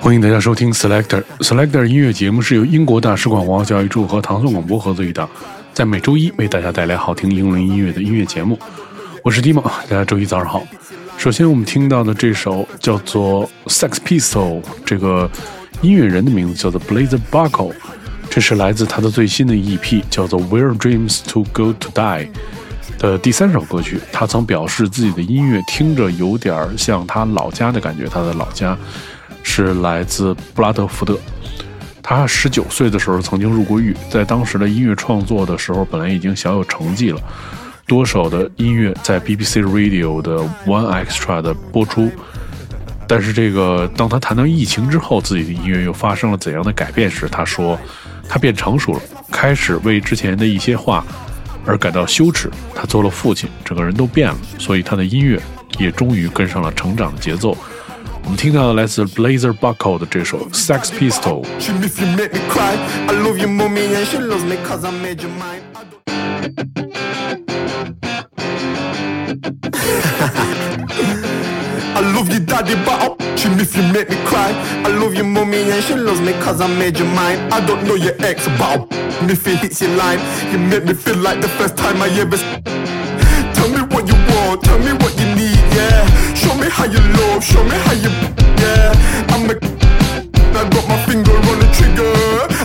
欢迎大家收听 Selector Selector 音乐节目，是由英国大使馆文化教育处和唐宋广播合作一档，在每周一为大家带来好听英伦音乐的音乐节目。我是 Dimo，大家周一早上好。首先我们听到的这首叫做 Sex Pistol，这个音乐人的名字叫做 Blazer Buckle，这是来自他的最新的 EP，叫做 Where Dreams to Go to Die 的第三首歌曲。他曾表示自己的音乐听着有点像他老家的感觉，他的老家。是来自布拉德福德。他十九岁的时候曾经入过狱，在当时的音乐创作的时候，本来已经小有成绩了，多首的音乐在 BBC Radio 的 One Extra 的播出。但是这个，当他谈到疫情之后，自己的音乐又发生了怎样的改变时，他说，他变成熟了，开始为之前的一些话而感到羞耻。他做了父亲，整个人都变了，所以他的音乐也终于跟上了成长的节奏。我们听到的来自 Blazer Boccle 的这首 Sex Pistol。I love you daddy but I'll you if you make me cry. I love you mommy and she loves me cause I made your mind I don't know your ex but I'll if it hits your line. You make me feel like the first time I ever Tell me what you want, tell me what you need yeah. Show me how you love, show me how you, yeah. I'm a, I got my finger on the trigger.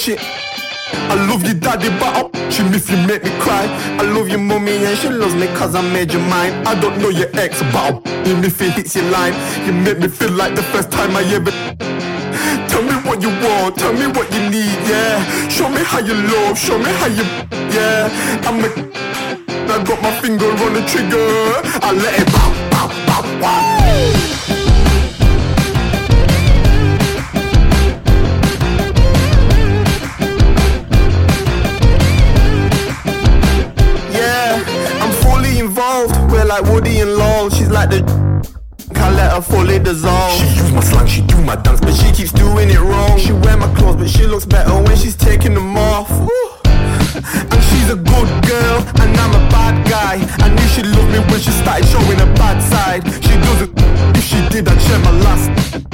Shit. I love you daddy but I'll you if you make me cry. I love your mommy and she loves me cause I made you mine. I don't know your ex but I'll you if it hits your line. You make me feel like the first time I ever Tell me what you want, tell me what you need, yeah. Show me how you love, show me how you, yeah. I'm a I got my finger on the trigger. I let it pop, pop, pop, wow Can't let her fully dissolve. She use my slang, she do my dance, but she keeps doing it wrong. She wear my clothes, but she looks better when she's taking them off. And she's a good girl, and I'm a bad guy. I knew she loved me when she started showing her bad side. She doesn't. If she did, I'd share my last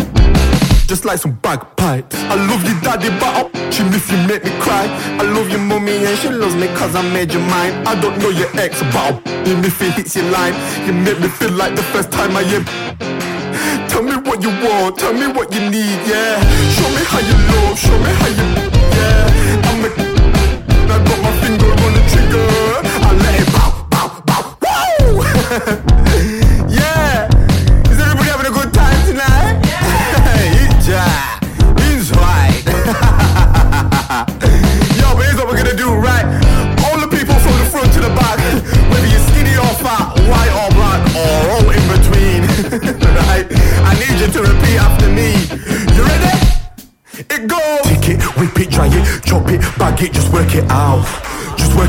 just like some bagpipes. I love you, daddy, but I'll you if you make me cry. I love your mommy and she loves me cause I made you mine. I don't know your ex, but I'll if it hits your line. You make me feel like the first time I ever. Tell me what you want, tell me what you need, yeah. Show me how you love, show me how you, yeah. I'm a, I got my finger on the trigger. I let it bow, bow, bow, woo!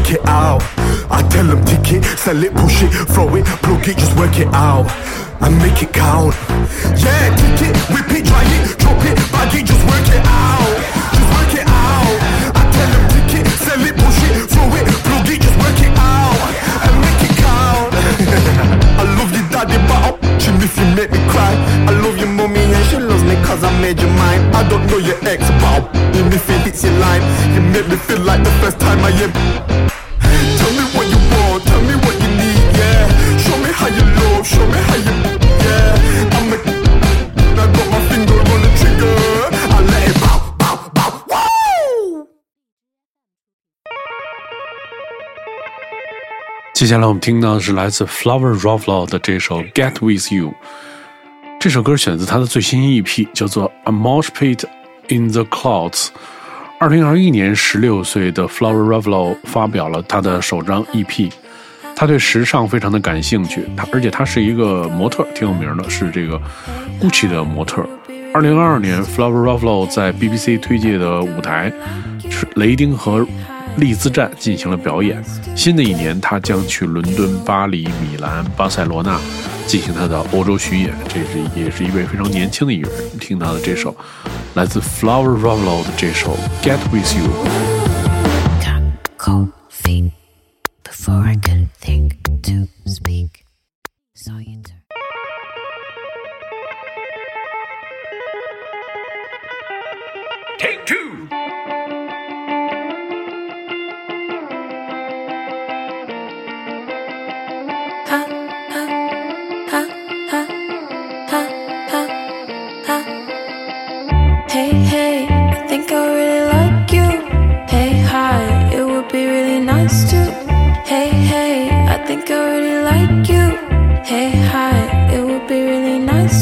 Work it out. I tell them tick it, sell it, push it, throw it, plug it, just work it out and make it count. Yeah, take it, whip it, dry it, drop it, bag it, just work it out. Just work it out. I tell them take it, sell it, push it, throw it, plug it, just work it out and make it count. I love you, daddy, but I'll if you make me cry. I love your mommy me cause I made your mind I don't know your ex, about You me feel it's your line. You made me feel like the first time I am. Tell me what you want, tell me what you need, yeah. Show me how you love, show me how you, yeah. I'm a. I got my finger on the trigger. I let it bow, bow, bow, woo! 接下来我们听到的是来自 flowerovlove 的这首《Get With You》。这首歌选自他的最新 EP，叫做《A Mosh Pit in the Clouds》。二零二一年，十六岁的 Flower Rovlaw 发表了他的首张 EP。他对时尚非常的感兴趣，他而且他是一个模特，挺有名的，是这个 GUCCI 的模特。二零二二年，Flower Ruffalo 在 BBC 推介的舞台是雷丁和利兹站进行了表演。新的一年，他将去伦敦、巴黎、米兰、巴塞罗那进行他的欧洲巡演。这是也是一位非常年轻的艺人。听他的这首来自 Flower Ruffalo 的这首《Get With You》。Hey, hey, I think I really like you. Hey, hi, it would be really nice to. Hey, hey, I think I really like you. Hey, hi, it would be really nice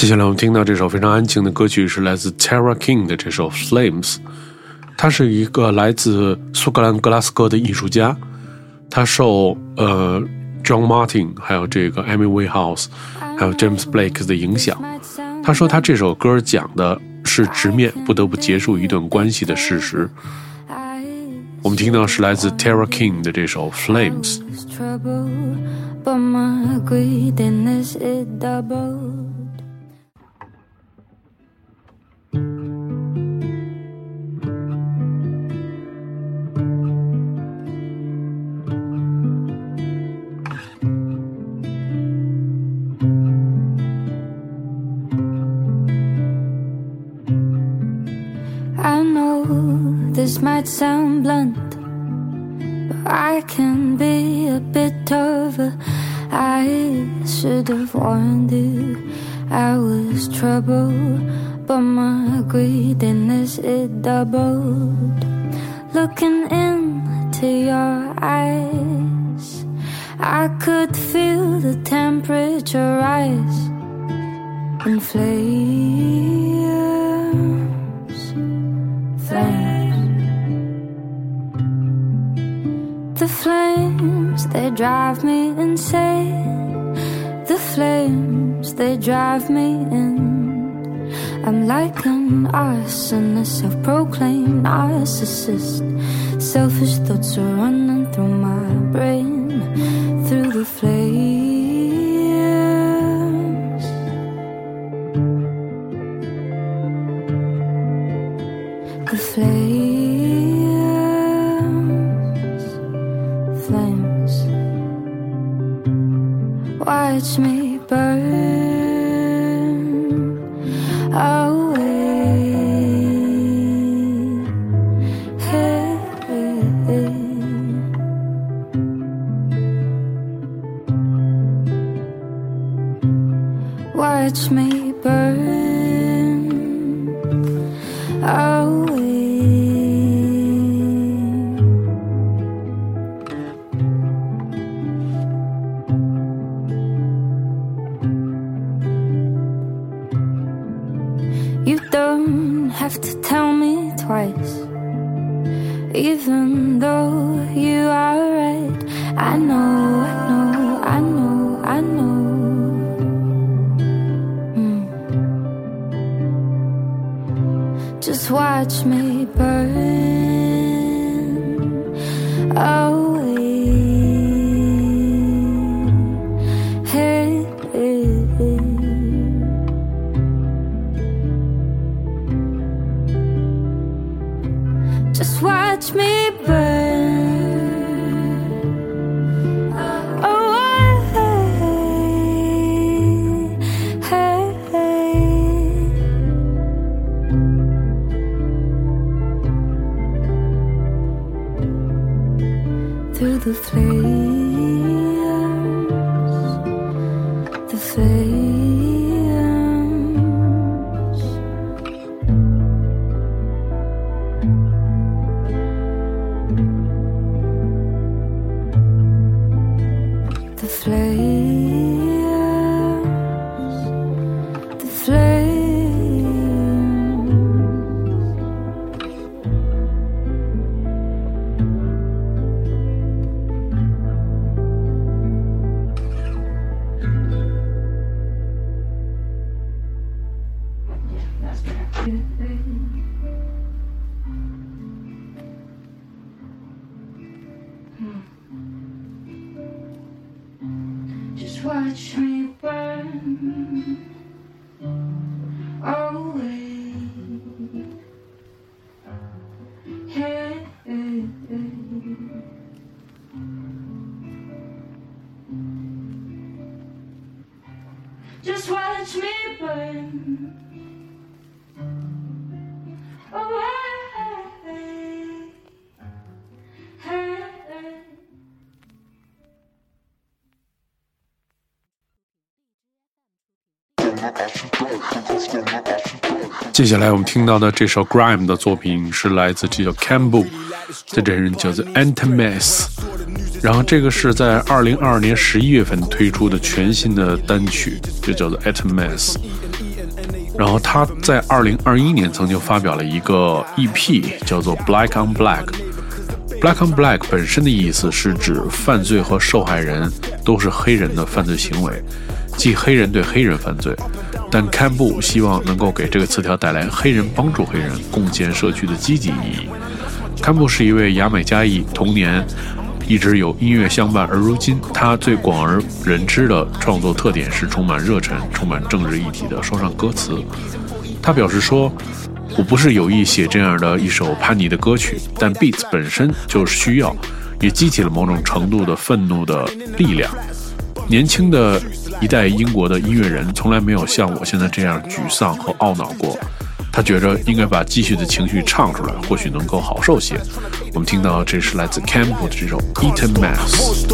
接下来我们听到这首非常安静的歌曲是来自 Tara King 的这首《Flames》，他是一个来自苏格兰格拉斯哥的艺术家，他受呃 John Martin 还有这个 Amy Winehouse 还有 James Blake 的影响。他说他这首歌讲的是直面不得不结束一段关系的事实。我们听到是来自 Tara King 的这首《Flames》。Sound blunt, but I can be a bit tougher. I should have warned you I was trouble, but my greediness it doubled. Looking into your eyes, I could feel the temperature rise in they drive me insane. The flames, they drive me in. I'm like an arsonist, self proclaimed narcissist. Selfish thoughts are running through my Watch me burn away. Just watch me burn 接下来我们听到的这首 Grime 的作品是来自这叫 Cambo，这这人叫做 Antimass，然后这个是在二零二二年十一月份推出的全新的单曲，就叫做 Antimass。然后他在二零二一年曾经发表了一个 EP，叫做 Black on Black。Black on Black 本身的意思是指犯罪和受害人都是黑人的犯罪行为，即黑人对黑人犯罪。但堪布希望能够给这个词条带来黑人帮助黑人、共建社区的积极意义。堪布是一位牙买加裔，童年一直有音乐相伴，而如今他最广而人知的创作特点是充满热忱、充满政治议题的说唱歌词。他表示说：“我不是有意写这样的一首叛逆的歌曲，但 beats 本身就是需要，也激起了某种程度的愤怒的力量。年轻的一代英国的音乐人从来没有像我现在这样沮丧和懊恼过。他觉着应该把积蓄的情绪唱出来，或许能够好受些。我们听到这是来自 Campbell 的这首 Eaton Mass。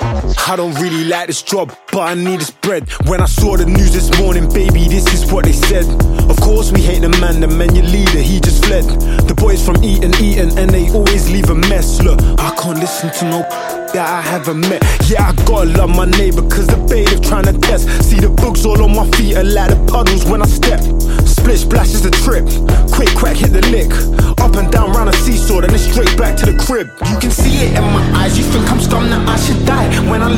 I don't really like this job, but I need this bread. When I saw the news this morning, baby, this is what they said. Of course, we hate the man, the man your leader, he just fled. The boys from Eton, Eton, and they always leave a mess. Look, I can't listen to no that I haven't met. Yeah, I gotta love my neighbor, cause the bailiff trying to test. See the books all on my feet are like the puddles when I step. Split splash is the trip. Quick crack hit the lick. Up and down round a seesaw, then it's straight back to the crib. You can see it in my eyes, you think I'm scum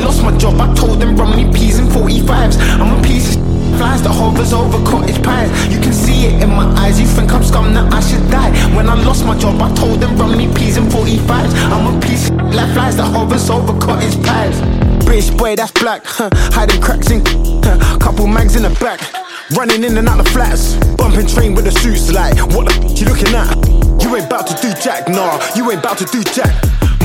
lost my job, I told them me peas and 45s. I'm a piece of flies that hovers over cottage pies. You can see it in my eyes, you think I'm scum that I should die. When I lost my job, I told them me peas and 45s. I'm a piece of like flies that hovers over cottage pies. British boy, that's black, huh? Hiding cracks in, huh? Couple mags in the back. Running in and out the flats, bumping train with the suits like, what the f- you looking at? You ain't about to do jack, nah, you ain't about to do jack.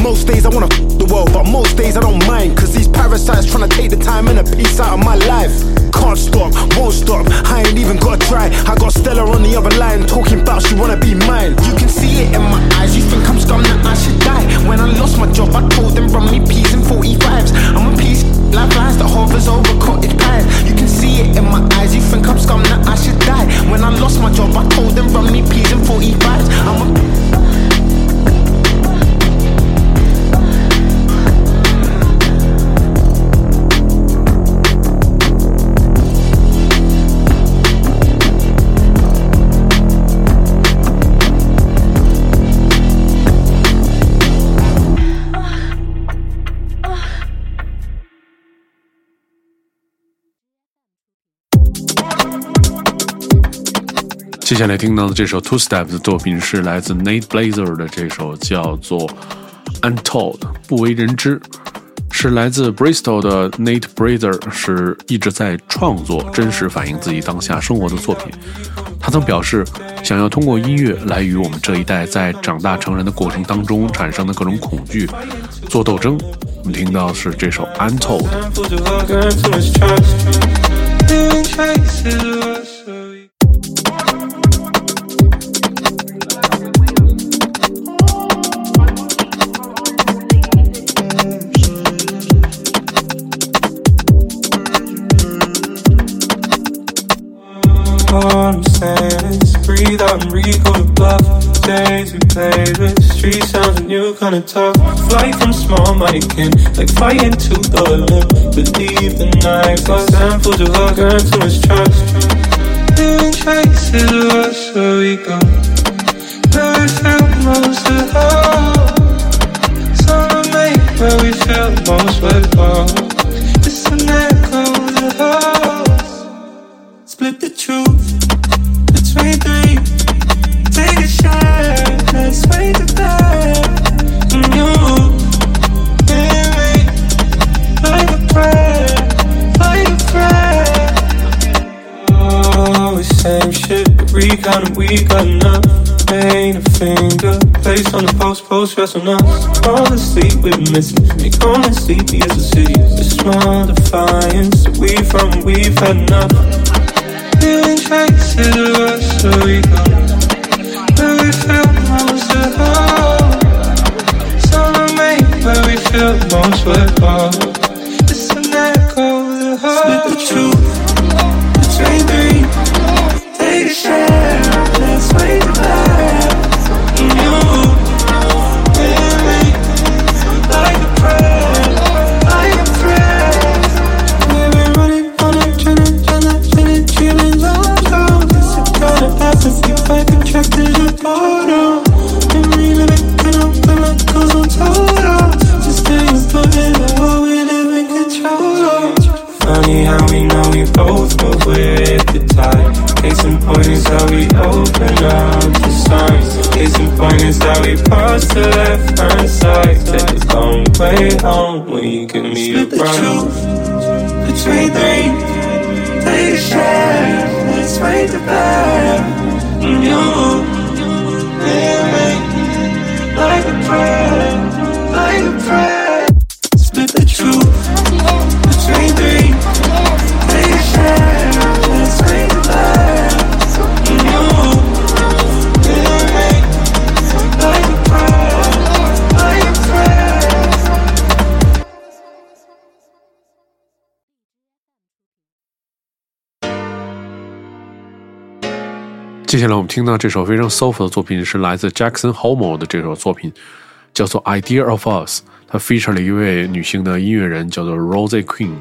Most days I wanna f- the world, but most days I don't mind. Cause these parasites tryna take the time and a piece out of my life. Can't stop, won't stop, I ain't even gotta try. I got Stella on the other line talking about she wanna be mine. You can see it in my eyes, you think I'm scum that I should die. When I lost my job, I told them run me peas and 45s. I'm a piece like flies that hovers over cottage pies. You can see it in my eyes, you think I'm scum that I should die. When I 下来听到的这首 Two Steps 的作品是来自 Nate Blazer 的这首叫做 Untold 不为人知，是来自 Bristol 的 Nate Blazer，是一直在创作真实反映自己当下生活的作品。他曾表示，想要通过音乐来与我们这一代在长大成人的过程当中产生的各种恐惧做斗争。我们听到的是这首 Untold。Kinda tough. Fly from small kin, like fighting to the limb. Believe the night, got samples of hunger and too much trust. Leaving traces of us where we go. We feel most at home. Summer make where we feel most at home. Of got enough. Paint a finger, place on the post, post rest on us. All the sleep been missing, make home sleepy as the city. The small defiance that we from, we've had enough. Feeling traces of us, so we go. Where we feel most at home. Summer make where we feel most at home. 接下来我们听到这首非常 soft 的作品是来自 Jackson Homo 的这首作品，叫做《Idea of Us》，它 feature 了一位女性的音乐人，叫做 Rosie Queen。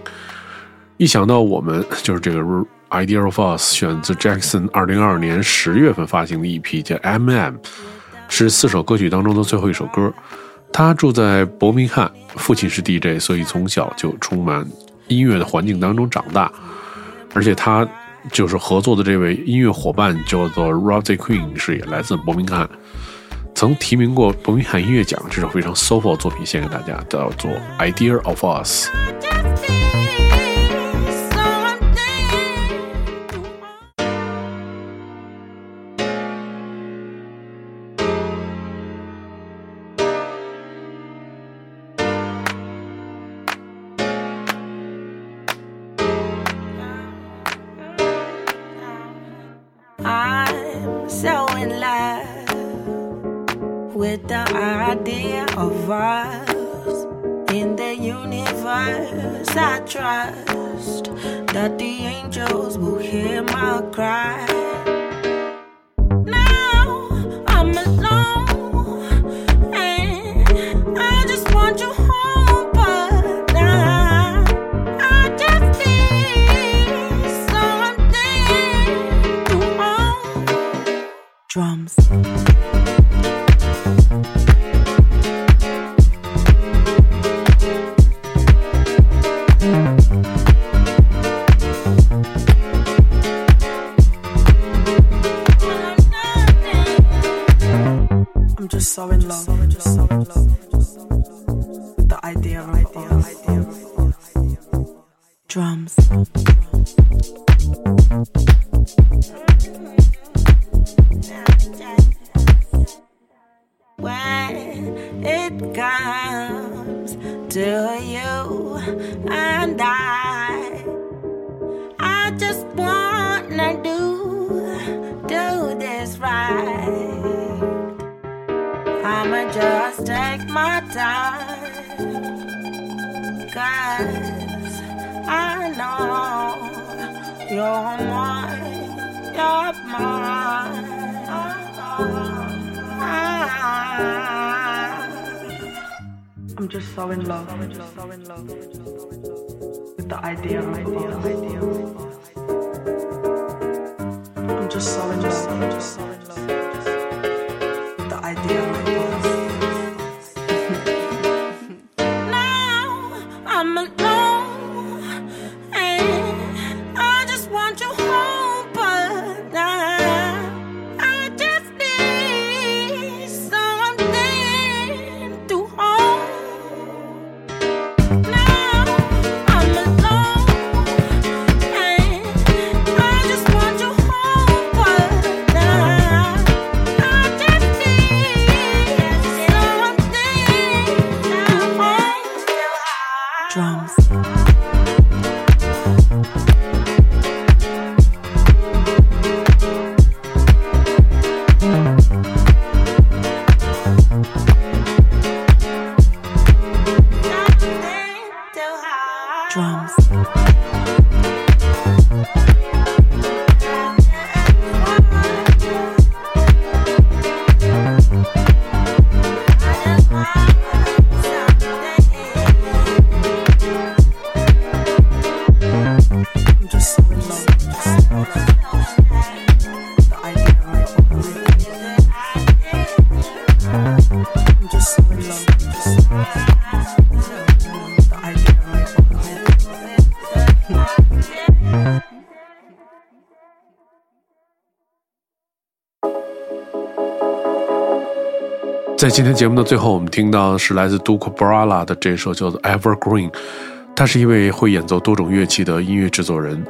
一想到我们就是这个 Idea of Us，选自 Jackson 二零二二年十月份发行的 EP 叫 M.M，是四首歌曲当中的最后一首歌。他住在伯明翰，父亲是 DJ，所以从小就充满音乐的环境当中长大，而且他就是合作的这位音乐伙伴叫做 Rosie Queen，是也来自伯明翰，曾提名过伯明翰音乐奖。这首非常 soulful 的作品献给大家，叫做《Idea of Us》。Trust that the angels will hear my I know you're mine, you're mine. I'm just so in love, I'm just so in love with the idea of idea, idea. I'm just so in love, 在今天节目的最后，我们听到的是来自 Duke Brala 的这首叫做《Evergreen》，他是一位会演奏多种乐器的音乐制作人。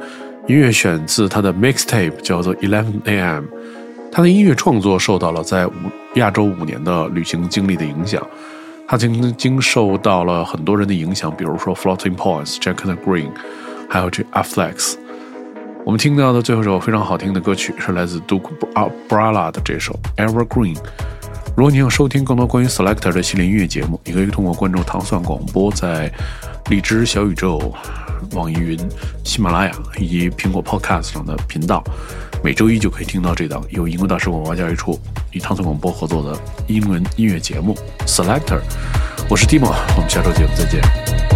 音乐选自他的 mixtape 叫做 Eleven A.M。他的音乐创作受到了在五亚洲五年的旅行经历的影响，他曾经受到了很多人的影响，比如说 Floating Points、Jack and Green，还有这 Afflex。我们听到的最后一首非常好听的歌曲是来自 Duke Brala 的这首《Evergreen》。如果你想收听更多关于 Selector 的系列音乐节目，你可以通过关注糖蒜广播在荔枝、小宇宙、网易云、喜马拉雅以及苹果 Podcast 上的频道，每周一就可以听到这档由英国大使馆外教育处与糖蒜广播合作的英文音乐节目 Selector。我是蒂莫我们下周节目再见。